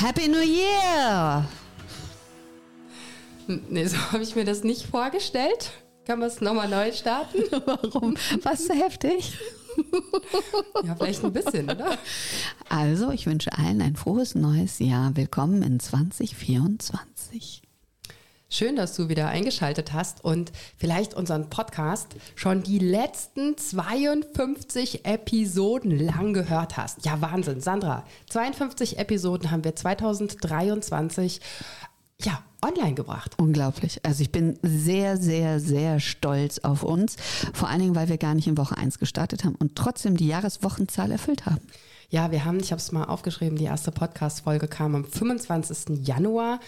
Happy New Year! Nee, so habe ich mir das nicht vorgestellt. Kann man es nochmal neu starten? Warum? Was so heftig? ja, vielleicht ein bisschen, oder? Also, ich wünsche allen ein frohes neues Jahr. Willkommen in 2024. Schön, dass du wieder eingeschaltet hast und vielleicht unseren Podcast schon die letzten 52 Episoden lang gehört hast. Ja, Wahnsinn, Sandra. 52 Episoden haben wir 2023 ja, online gebracht. Unglaublich. Also ich bin sehr, sehr, sehr stolz auf uns. Vor allen Dingen, weil wir gar nicht in Woche 1 gestartet haben und trotzdem die Jahreswochenzahl erfüllt haben. Ja, wir haben, ich habe es mal aufgeschrieben, die erste Podcast-Folge kam am 25. Januar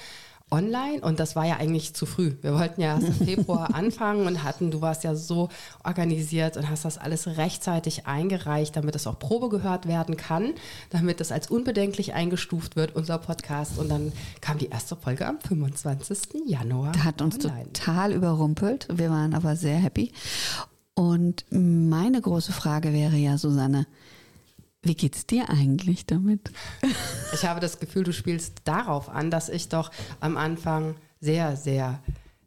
online und das war ja eigentlich zu früh. Wir wollten ja erst im Februar anfangen und hatten, du warst ja so organisiert und hast das alles rechtzeitig eingereicht, damit es auch Probe gehört werden kann, damit es als unbedenklich eingestuft wird, unser Podcast. Und dann kam die erste Folge am 25. Januar. Da hat uns online. total überrumpelt. Wir waren aber sehr happy. Und meine große Frage wäre ja, Susanne, wie geht's dir eigentlich damit? Ich habe das Gefühl, du spielst darauf an, dass ich doch am Anfang sehr, sehr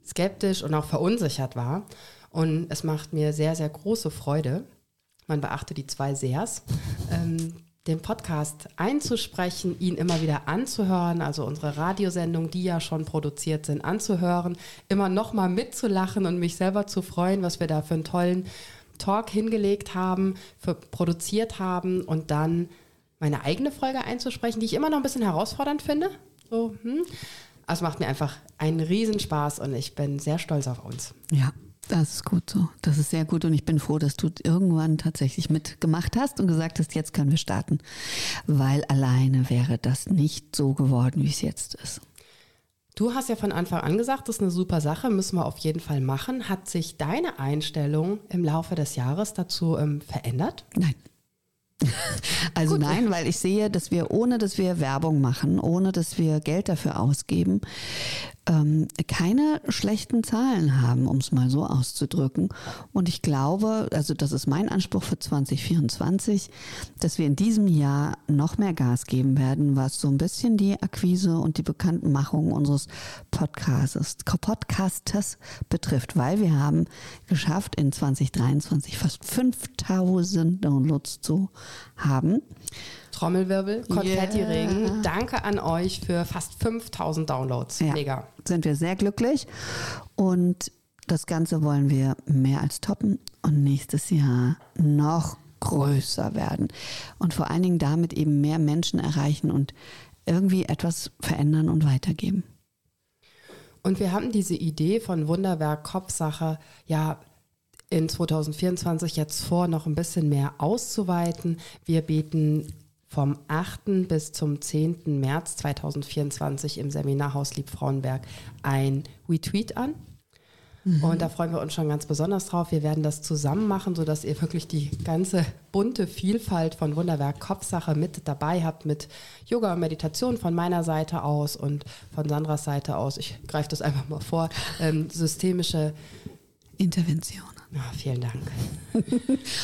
skeptisch und auch verunsichert war. Und es macht mir sehr, sehr große Freude. Man beachte die zwei Sehrs. Ähm, den Podcast einzusprechen, ihn immer wieder anzuhören, also unsere Radiosendungen, die ja schon produziert sind, anzuhören, immer nochmal mitzulachen und mich selber zu freuen, was wir da für einen tollen Talk hingelegt haben, für produziert haben und dann meine eigene Folge einzusprechen, die ich immer noch ein bisschen herausfordernd finde. So, hm. Also macht mir einfach einen Riesenspaß und ich bin sehr stolz auf uns. Ja, das ist gut so. Das ist sehr gut und ich bin froh, dass du irgendwann tatsächlich mitgemacht hast und gesagt hast, jetzt können wir starten, weil alleine wäre das nicht so geworden, wie es jetzt ist. Du hast ja von Anfang an gesagt, das ist eine super Sache, müssen wir auf jeden Fall machen. Hat sich deine Einstellung im Laufe des Jahres dazu ähm, verändert? Nein. Also Gut. nein, weil ich sehe, dass wir, ohne dass wir Werbung machen, ohne dass wir Geld dafür ausgeben, ähm, keine schlechten Zahlen haben, um es mal so auszudrücken. Und ich glaube, also das ist mein Anspruch für 2024, dass wir in diesem Jahr noch mehr Gas geben werden, was so ein bisschen die Akquise und die Bekanntmachung unseres Podcasts, Podcasters betrifft, weil wir haben geschafft, in 2023 fast 5000 Downloads zu haben. Trommelwirbel, Konfetti-Regen. Yeah. Danke an euch für fast 5000 Downloads. Ja, Mega. Sind wir sehr glücklich. Und das Ganze wollen wir mehr als toppen und nächstes Jahr noch größer werden. Und vor allen Dingen damit eben mehr Menschen erreichen und irgendwie etwas verändern und weitergeben. Und wir haben diese Idee von Wunderwerk Kopfsache ja in 2024 jetzt vor, noch ein bisschen mehr auszuweiten. Wir bieten vom 8. bis zum 10. März 2024 im Seminarhaus Liebfrauenberg ein Retweet an. Mhm. Und da freuen wir uns schon ganz besonders drauf. Wir werden das zusammen machen, sodass ihr wirklich die ganze bunte Vielfalt von Wunderwerk Kopfsache mit dabei habt, mit Yoga und Meditation von meiner Seite aus und von Sandras Seite aus. Ich greife das einfach mal vor. Ähm, systemische Intervention. Oh, vielen Dank.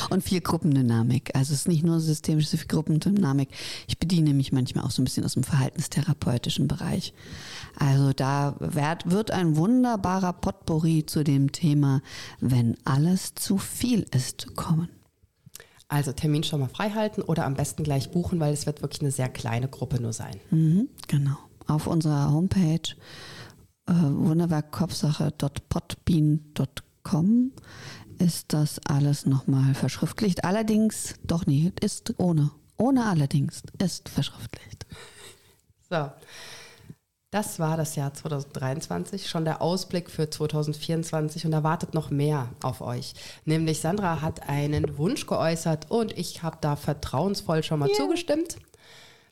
und viel Gruppendynamik. Also es ist nicht nur systemisch, es ist viel Gruppendynamik. Ich bediene mich manchmal auch so ein bisschen aus dem verhaltenstherapeutischen Bereich. Also da wird ein wunderbarer Potpourri zu dem Thema, wenn alles zu viel ist, kommen. Also Termin schon mal freihalten oder am besten gleich buchen, weil es wird wirklich eine sehr kleine Gruppe nur sein. Mhm, genau. Auf unserer Homepage äh, wunderwerkkopfsache.podbean.com ist das alles nochmal verschriftlicht. Allerdings, doch nie, ist ohne. Ohne allerdings ist verschriftlicht. So. Das war das Jahr 2023, schon der Ausblick für 2024 und da wartet noch mehr auf euch. Nämlich Sandra hat einen Wunsch geäußert und ich habe da vertrauensvoll schon mal yeah. zugestimmt.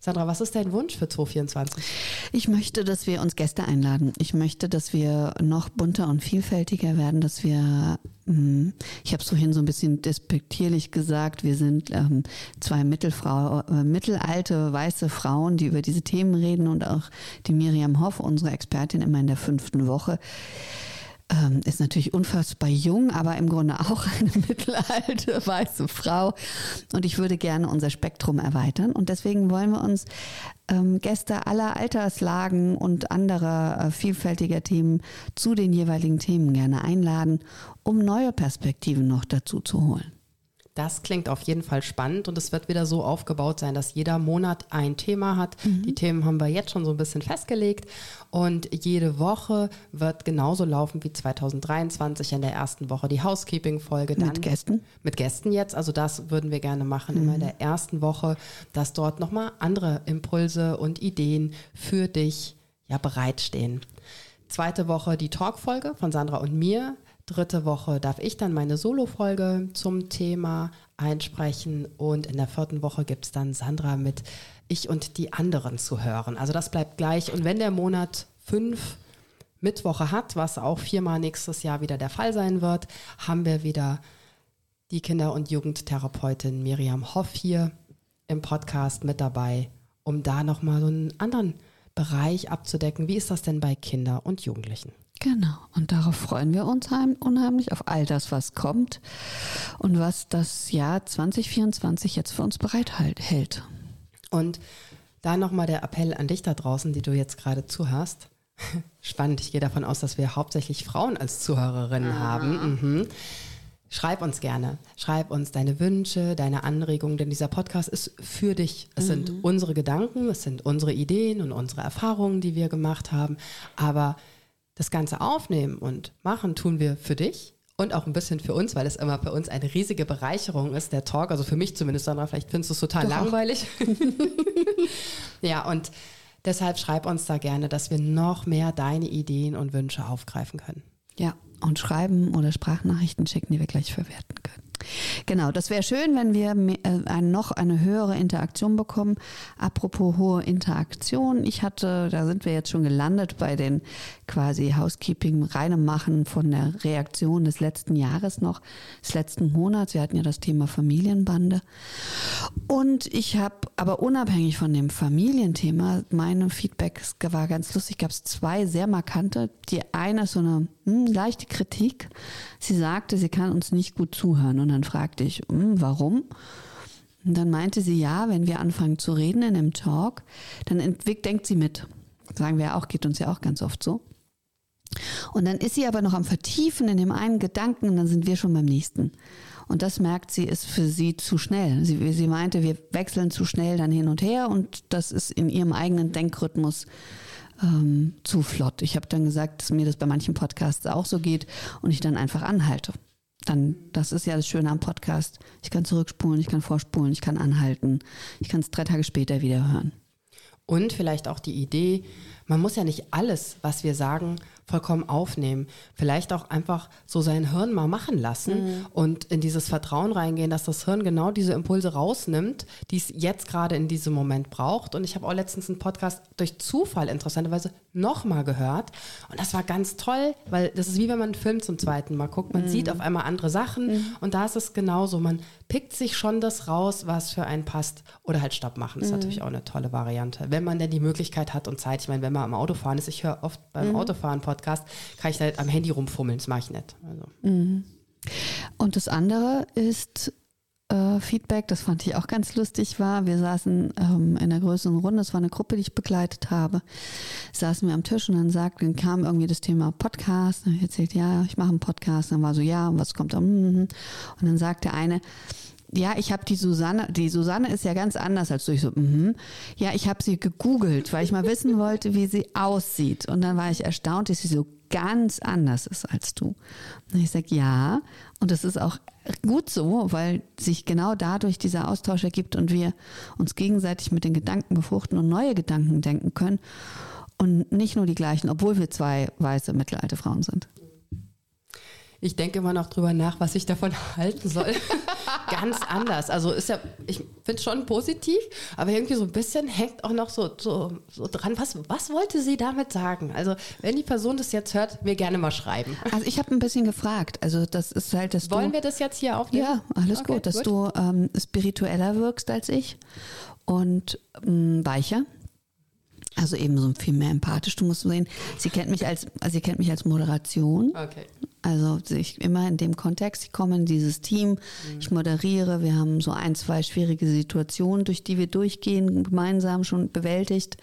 Sandra, was ist dein Wunsch für 2024? Ich möchte, dass wir uns Gäste einladen. Ich möchte, dass wir noch bunter und vielfältiger werden, dass wir, hm, ich habe es vorhin so ein bisschen despektierlich gesagt, wir sind ähm, zwei Mittelfrau, äh, mittelalte weiße Frauen, die über diese Themen reden und auch die Miriam Hoff, unsere Expertin, immer in der fünften Woche ähm, ist natürlich unfassbar jung, aber im Grunde auch eine mittelalte weiße Frau. Und ich würde gerne unser Spektrum erweitern. Und deswegen wollen wir uns ähm, Gäste aller Alterslagen und anderer äh, vielfältiger Themen zu den jeweiligen Themen gerne einladen, um neue Perspektiven noch dazu zu holen. Das klingt auf jeden Fall spannend und es wird wieder so aufgebaut sein, dass jeder Monat ein Thema hat. Mhm. Die Themen haben wir jetzt schon so ein bisschen festgelegt und jede Woche wird genauso laufen wie 2023 in der ersten Woche die Housekeeping-Folge. Mit Gästen? Mit Gästen jetzt. Also das würden wir gerne machen, mhm. immer in der ersten Woche, dass dort nochmal andere Impulse und Ideen für dich ja bereitstehen. Zweite Woche die Talk-Folge von Sandra und mir. Dritte Woche darf ich dann meine Solo-Folge zum Thema einsprechen und in der vierten Woche gibt es dann Sandra mit Ich und die anderen zu hören. Also das bleibt gleich. Und wenn der Monat fünf Mittwoche hat, was auch viermal nächstes Jahr wieder der Fall sein wird, haben wir wieder die Kinder- und Jugendtherapeutin Miriam Hoff hier im Podcast mit dabei, um da nochmal so einen anderen Bereich abzudecken. Wie ist das denn bei Kindern und Jugendlichen? Genau, und darauf freuen wir uns unheimlich, auf all das, was kommt und was das Jahr 2024 jetzt für uns bereithält. Und da nochmal der Appell an dich da draußen, die du jetzt gerade zuhörst. Spannend, ich gehe davon aus, dass wir hauptsächlich Frauen als Zuhörerinnen Aha. haben. Mhm. Schreib uns gerne. Schreib uns deine Wünsche, deine Anregungen, denn dieser Podcast ist für dich. Es mhm. sind unsere Gedanken, es sind unsere Ideen und unsere Erfahrungen, die wir gemacht haben. Aber das Ganze aufnehmen und machen tun wir für dich und auch ein bisschen für uns, weil es immer für uns eine riesige Bereicherung ist, der Talk. Also für mich zumindest, Sandra, vielleicht findest du es total Doch. langweilig. ja, und deshalb schreib uns da gerne, dass wir noch mehr deine Ideen und Wünsche aufgreifen können. Ja, und schreiben oder Sprachnachrichten schicken, die wir gleich verwerten können. Genau, das wäre schön, wenn wir äh, noch eine höhere Interaktion bekommen. Apropos hohe Interaktion, ich hatte, da sind wir jetzt schon gelandet bei den quasi Housekeeping reinem Machen von der Reaktion des letzten Jahres noch, des letzten Monats. Wir hatten ja das Thema Familienbande. Und ich habe aber unabhängig von dem Familienthema, meine Feedbacks war ganz lustig, gab es zwei sehr markante. Die eine ist so eine hm, leichte Kritik. Sie sagte, sie kann uns nicht gut zuhören. Und dann fragte ich, hm, warum? Und dann meinte sie, ja, wenn wir anfangen zu reden in einem Talk, dann denkt sie mit. Sagen wir auch, geht uns ja auch ganz oft so. Und dann ist sie aber noch am Vertiefen in dem einen Gedanken und dann sind wir schon beim nächsten. Und das merkt sie, ist für sie zu schnell. Sie, sie meinte, wir wechseln zu schnell dann hin und her und das ist in ihrem eigenen Denkrhythmus ähm, zu flott. Ich habe dann gesagt, dass mir das bei manchen Podcasts auch so geht und ich dann einfach anhalte. Dann, das ist ja das Schöne am Podcast. Ich kann zurückspulen, ich kann vorspulen, ich kann anhalten. Ich kann es drei Tage später wieder hören. Und vielleicht auch die Idee, man muss ja nicht alles, was wir sagen, vollkommen aufnehmen. Vielleicht auch einfach so sein Hirn mal machen lassen mhm. und in dieses Vertrauen reingehen, dass das Hirn genau diese Impulse rausnimmt, die es jetzt gerade in diesem Moment braucht. Und ich habe auch letztens einen Podcast durch Zufall interessanterweise nochmal gehört. Und das war ganz toll, weil das ist wie wenn man einen Film zum zweiten Mal guckt. Man mhm. sieht auf einmal andere Sachen mhm. und da ist es genauso. Man pickt sich schon das raus, was für einen passt. Oder halt Stopp machen. Das ist mhm. natürlich auch eine tolle Variante. Wenn man denn die Möglichkeit hat und Zeit. Ich meine, wenn man am Autofahren ist, ich höre oft beim mhm. Autofahren Podcast, kann ich halt am Handy rumfummeln. Das mache ich nicht. Also. Mhm. Und das andere ist äh, Feedback, das fand ich auch ganz lustig war. Wir saßen ähm, in einer größeren Runde, es war eine Gruppe, die ich begleitet habe, saßen wir am Tisch und dann sagten, dann kam irgendwie das Thema Podcast. Ich erzählt, ja, ich mache einen Podcast. Dann war so, ja, und was kommt da? Und dann sagte eine, ja, ich habe die Susanne, die Susanne ist ja ganz anders als du. Ich so, mhm. Ja, ich habe sie gegoogelt, weil ich mal wissen wollte, wie sie aussieht. Und dann war ich erstaunt, dass sie so ganz anders ist als du. Und ich sage, ja, und das ist auch gut so, weil sich genau dadurch dieser Austausch ergibt und wir uns gegenseitig mit den Gedanken befruchten und neue Gedanken denken können und nicht nur die gleichen, obwohl wir zwei weiße mittelalte Frauen sind. Ich denke immer noch drüber nach, was ich davon halten soll. Ganz anders. Also ist ja, ich finde es schon positiv, aber irgendwie so ein bisschen hängt auch noch so, so, so dran. Was, was wollte sie damit sagen? Also, wenn die Person das jetzt hört, mir gerne mal schreiben. Also ich habe ein bisschen gefragt. Also das ist halt, dass Wollen du, wir das jetzt hier aufnehmen? Ja, alles Okay, gut, dass gut. du ähm, spiritueller wirkst als ich und ähm, weicher. Also eben so viel mehr empathisch. Du musst sehen, sie kennt mich als, also sie kennt mich als Moderation. Okay. Also ich immer in dem Kontext, ich komme in dieses Team, ich moderiere, wir haben so ein, zwei schwierige Situationen, durch die wir durchgehen, gemeinsam schon bewältigt.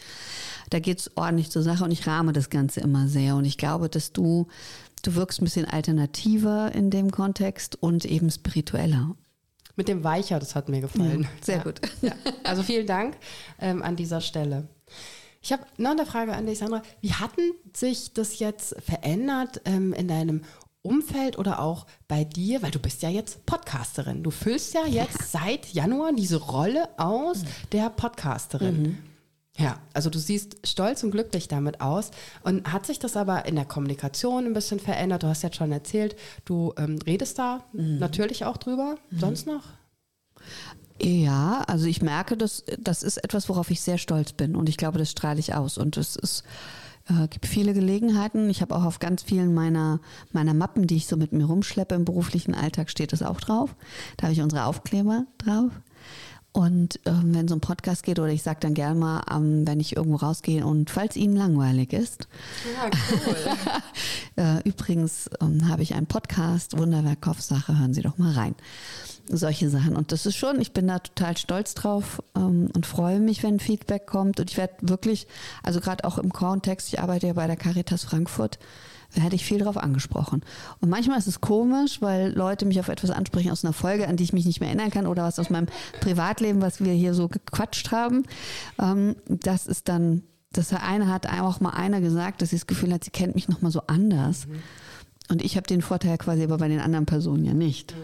Da geht es ordentlich zur Sache und ich rahme das Ganze immer sehr. Und ich glaube, dass du, du wirkst ein bisschen alternativer in dem Kontext und eben spiritueller. Mit dem Weicher, das hat mir gefallen. Ja, sehr Ja. gut. Ja. Also vielen Dank ähm, an dieser Stelle. Ich habe noch eine Frage an dich, Sandra. Wie hatten sich das jetzt verändert ähm, in deinem Umfeld oder auch bei dir? Weil du bist ja jetzt Podcasterin. Du füllst ja jetzt seit Januar diese Rolle aus der Podcasterin. Ja, also du siehst stolz und glücklich damit aus. Und hat sich das aber in der Kommunikation ein bisschen verändert? Du hast jetzt schon erzählt, du ähm, redest da natürlich auch drüber. Sonst noch? Ja, also ich merke, dass das ist etwas, worauf ich sehr stolz bin und ich glaube, das strahle ich aus und es ist äh, gibt viele Gelegenheiten. Ich habe auch auf ganz vielen meiner meiner Mappen, die ich so mit mir rumschleppe im beruflichen Alltag, steht das auch drauf. Da habe ich unsere Aufkleber drauf. Und ähm, wenn so ein Podcast geht oder ich sage dann gerne mal, ähm, wenn ich irgendwo rausgehe und falls Ihnen langweilig ist, Ja, cool. äh, übrigens ähm, habe ich einen Podcast, Wunderwerk Kopfsache, hören Sie doch mal rein. Solche Sachen. Und das ist schon, ich bin da total stolz drauf ähm, und freue mich, wenn Feedback kommt. Und ich werde wirklich, also gerade auch im Kontext, ich arbeite ja bei der Caritas Frankfurt, werde ich viel drauf angesprochen. Und manchmal ist es komisch, weil Leute mich auf etwas ansprechen aus einer Folge, an die ich mich nicht mehr erinnern kann oder was aus meinem Privatleben, was wir hier so gequatscht haben. Ähm, das ist dann, das eine hat auch mal einer gesagt, dass sie das Gefühl hat, sie kennt mich nochmal so anders. Und ich habe den Vorteil quasi aber bei den anderen Personen ja nicht.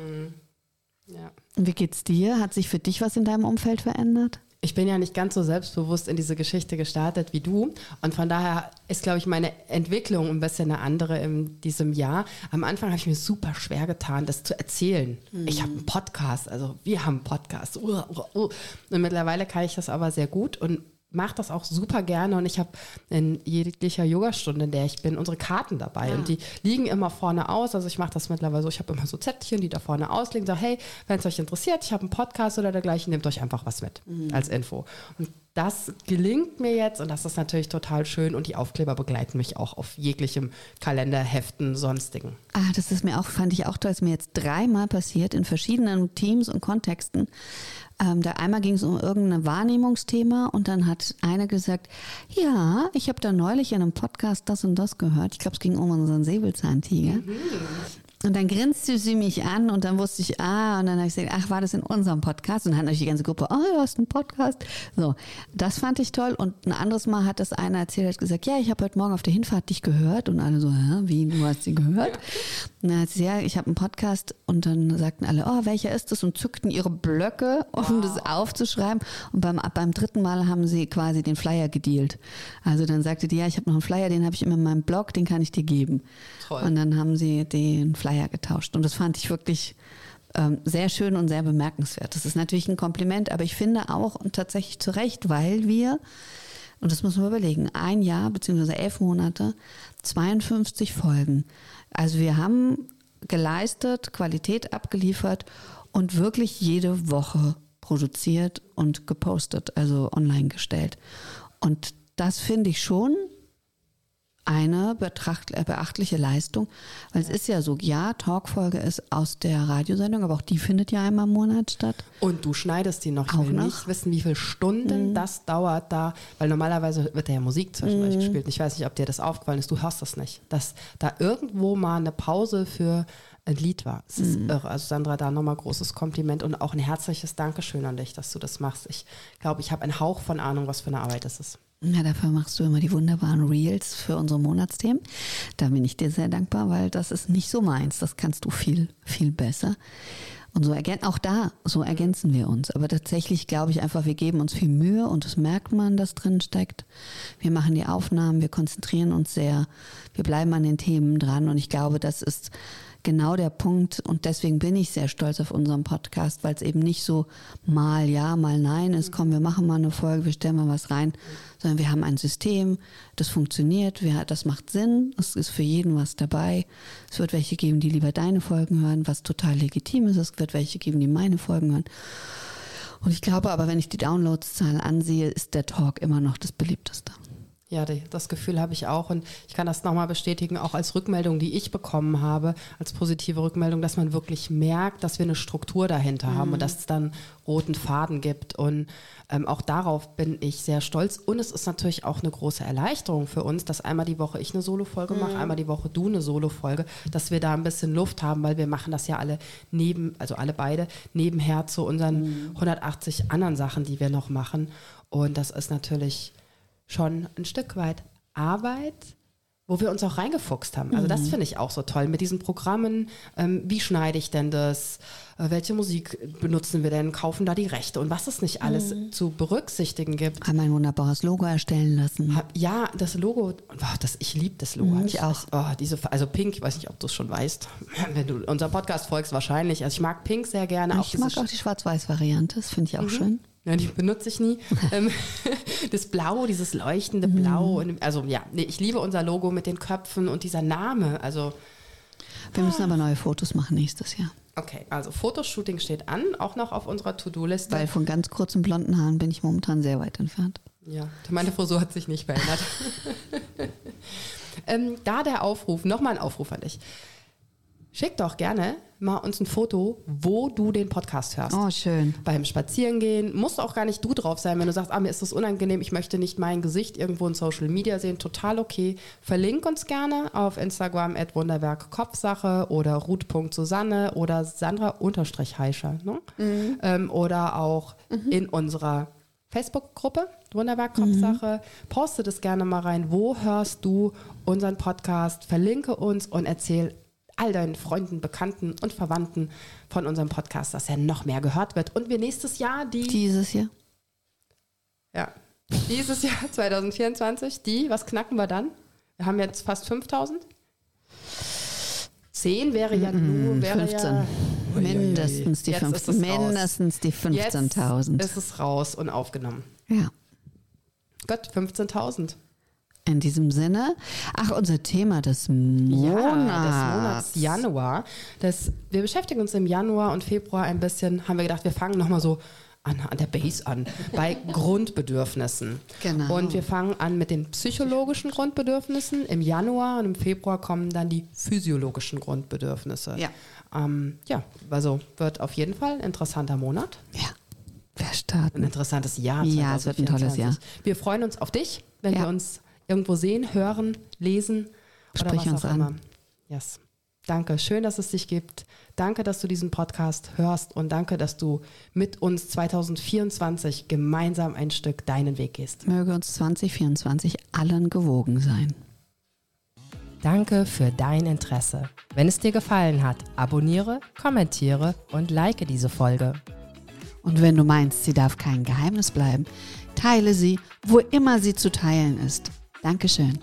ja. Und wie geht's dir? Hat sich für dich was in deinem Umfeld verändert? Ich bin ja nicht ganz so selbstbewusst in diese Geschichte gestartet wie du. Und von daher ist, glaube ich, meine Entwicklung ein bisschen eine andere in diesem Jahr. Am Anfang habe ich mir super schwer getan, das zu erzählen. Ich habe einen Podcast, also wir haben einen Podcast. Uh, uh, uh. Und mittlerweile kann ich das aber sehr gut und mache das auch super gerne. Und ich habe in jeglicher Yogastunde, in der ich bin, unsere Karten dabei. Und die liegen immer vorne aus. Also ich mache das mittlerweile so, ich habe immer so Zettelchen, die da vorne ausliegen. Sage, hey, wenn es euch interessiert, ich habe einen Podcast oder dergleichen, nehmt euch einfach was mit als Info. Und das gelingt mir jetzt und das ist natürlich total schön und die Aufkleber begleiten mich auch auf jeglichem Kalender, Heften, sonstigen. Ah, das ist mir auch, fand ich auch toll, ist mir jetzt dreimal passiert in verschiedenen Teams und Kontexten. Ähm, da einmal ging es um irgendein Wahrnehmungsthema und dann hat einer gesagt, ja, ich habe da neulich in einem Podcast das und das gehört. Ich glaube, es ging um unseren Säbelzahntiger. Und dann grinste sie mich an und dann wusste ich, ah, und dann habe ich gesagt, ach, war das in unserem Podcast? Und dann hat natürlich die ganze Gruppe, oh, du hast einen Podcast. So, das fand ich toll. Und ein anderes Mal hat das einer erzählt, hat gesagt, ja, ich habe heute Morgen auf der Hinfahrt dich gehört. Und alle so, hä, wie, du hast sie gehört? Hat sie, ja, ich habe einen Podcast. Und dann sagten alle, oh, welcher ist das? Und zückten ihre Blöcke, um das aufzuschreiben. Und beim, beim dritten Mal haben sie quasi den Flyer gedealt. Also dann sagte die, ja, ich habe noch einen Flyer, den habe ich immer in meinem Blog, den kann ich dir geben. Toll. Und dann haben sie den Flyer getauscht. Und das fand ich wirklich ähm, sehr schön und sehr bemerkenswert. Das ist natürlich ein Kompliment, aber ich finde auch und tatsächlich zu Recht, weil wir, und das muss man überlegen, ein Jahr bzw. elf Monate, 52 Folgen. Also wir haben geleistet, Qualität abgeliefert und wirklich jede Woche produziert und gepostet, also online gestellt. Und das finde ich schon eine betracht, äh, beachtliche Leistung, weil es ist ja so, ja, Talkfolge ist aus der Radiosendung, aber auch die findet ja einmal im Monat statt. Und du schneidest die noch. Ich Auch will noch? nicht wissen, wie viele Stunden das dauert da, weil normalerweise wird da ja Musik zwischendurch gespielt. Ich weiß nicht, ob dir das aufgefallen ist. Du hörst das nicht. Dass da irgendwo mal eine Pause für ein Lied war. Es ist irre. Also Sandra, da nochmal großes Kompliment und auch ein herzliches Dankeschön an dich, dass du das machst. Ich glaube, ich habe einen Hauch von Ahnung, was für eine Arbeit das ist. Ja, dafür machst du immer die wunderbaren Reels für unsere Monatsthemen. Da bin ich dir sehr dankbar, weil das ist nicht so meins. Das kannst du viel, viel besser. Und so ergänzen, auch da, so ergänzen wir uns. Aber tatsächlich glaube ich einfach, wir geben uns viel Mühe und das merkt man, das drin steckt. Wir machen die Aufnahmen, wir konzentrieren uns sehr, wir bleiben an den Themen dran und ich glaube, das ist genau der Punkt und deswegen bin ich sehr stolz auf unseren Podcast, weil es eben nicht so mal ja, mal nein ist, komm, wir machen mal eine Folge, wir stellen mal was rein, sondern wir haben ein System, das funktioniert, wir, das macht Sinn, es ist für jeden was dabei. Es wird welche geben, die lieber deine Folgen hören, was total legitim ist, es wird welche geben, die meine Folgen hören. Und ich glaube aber, wenn ich die Downloadszahlen ansehe, ist der Talk immer noch das beliebteste. Ja, das Gefühl habe ich auch und ich kann das nochmal bestätigen, auch als Rückmeldung, die ich bekommen habe, als positive Rückmeldung, dass man wirklich merkt, dass wir eine Struktur dahinter mhm. haben und dass es dann roten Faden gibt und ähm, auch darauf bin ich sehr stolz und es ist natürlich auch eine große Erleichterung für uns, dass einmal die Woche ich eine Solo-Folge mhm. mache, einmal die Woche du eine Solo-Folge, dass wir da ein bisschen Luft haben, weil wir machen das ja alle neben, also alle beide nebenher zu unseren mhm. 180 anderen Sachen, die wir noch machen und das ist natürlich schon ein Stück weit Arbeit, wo wir uns auch reingefuchst haben. Also das mhm. finde ich auch so toll mit diesen Programmen. Ähm, wie schneide ich denn das? Äh, welche Musik benutzen wir denn? Kaufen da die Rechte? Und was es nicht alles mhm. zu berücksichtigen gibt. Haben ein wunderbares Logo erstellen lassen. Ja, das Logo, oh, das, ich liebe das Logo. Mhm, ich auch. Oh, diese, also Pink, ich weiß nicht, ob du es schon weißt. Wenn du unserem Podcast folgst, wahrscheinlich. Also ich mag Pink sehr gerne. Ich mag auch die Schwarz-Weiß-Variante, das finde ich auch mhm. schön. Ja, die benutze ich nie. Ähm, das Blau, dieses leuchtende mhm. Blau. Also ja, nee, ich liebe unser Logo mit den Köpfen und dieser Name. Also wir müssen aber neue Fotos machen nächstes Jahr. Okay, also Fotoshooting steht an, auch noch auf unserer To-Do-Liste. Weil von ganz kurzen blonden Haaren bin ich momentan sehr weit entfernt. Ja, meine Frisur hat sich nicht verändert. ähm, da der Aufruf, nochmal ein Aufruf an dich. Schick doch gerne mal uns ein Foto, wo du den Podcast hörst. Oh, schön. Beim Spazierengehen. Muss auch gar nicht du drauf sein, wenn du sagst, ah, mir ist das unangenehm, ich möchte nicht mein Gesicht irgendwo in Social Media sehen. Total okay. Verlink uns gerne auf Instagram at Wunderwerk Kopfsache oder Ruth.Susanne oder Sandra-Heischer. Ne? Mhm. Ähm, oder auch mhm. in unserer Facebook-Gruppe, Wunderwerk Kopfsache. Mhm. Poste das gerne mal rein. Wo hörst du unseren Podcast? Verlinke uns und erzähl all deinen Freunden, Bekannten und Verwandten von unserem Podcast, dass er noch mehr gehört wird. Und wir nächstes Jahr die. Dieses Jahr. Ja. Dieses Jahr 2024, die, was knacken wir dann? Wir haben jetzt fast 5000. 10 wäre ja nur wäre 15. Ja, mindestens die 15, mindestens die 15.000. Jetzt ist es raus und aufgenommen. Ja. Gott, 15.000. In diesem Sinne, ach, unser Thema des Monats. Ja, des Monats Januar. Das, wir beschäftigen uns im Januar und Februar ein bisschen, haben wir gedacht, wir fangen nochmal so an, an der Base an, bei Grundbedürfnissen. Genau. Und wir fangen an mit den psychologischen Grundbedürfnissen im Januar und im Februar kommen dann die physiologischen Grundbedürfnisse. Ja. Ähm, ja, also wird auf jeden Fall ein interessanter Monat. Ja. Wir starten. Ein interessantes Jahr. Ja, es wird ein tolles Jahr. Wir freuen uns auf dich, wenn ja. wir uns irgendwo sehen, hören, lesen Sprich oder was uns auch an. immer. Yes. Danke, schön, dass es dich gibt. Danke, dass du diesen Podcast hörst und danke, dass du mit uns 2024 gemeinsam ein Stück deinen Weg gehst. Möge uns 2024 allen gewogen sein. Danke für dein Interesse. Wenn es dir gefallen hat, abonniere, kommentiere und like diese Folge. Und wenn du meinst, sie darf kein Geheimnis bleiben, teile sie, wo immer sie zu teilen ist. Dankeschön.